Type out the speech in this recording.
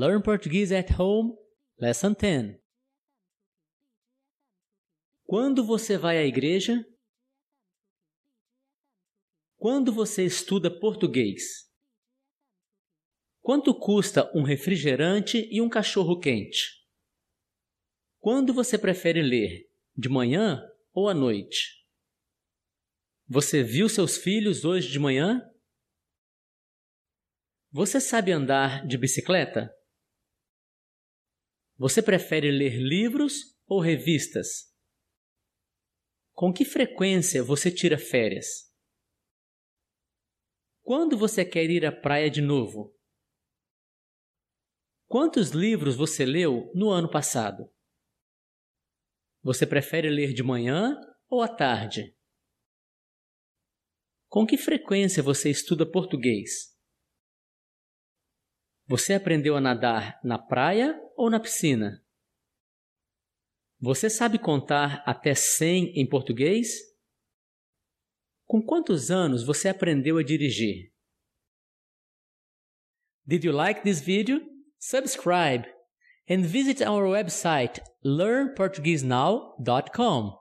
Learn Portuguese at Home, Lesson 10. Quando você vai à igreja? Quando você estuda português? Quanto custa um refrigerante e um cachorro quente? Quando você prefere ler, de manhã ou à noite? Você viu seus filhos hoje de manhã? Você sabe andar de bicicleta? Você prefere ler livros ou revistas? Com que frequência você tira férias? Quando você quer ir à praia de novo? Quantos livros você leu no ano passado? Você prefere ler de manhã ou à tarde? Com que frequência você estuda português? Você aprendeu a nadar na praia ou na piscina? Você sabe contar até 100 em português? Com quantos anos você aprendeu a dirigir? Did you like this video? Subscribe and visit our website learnportuguesenow.com.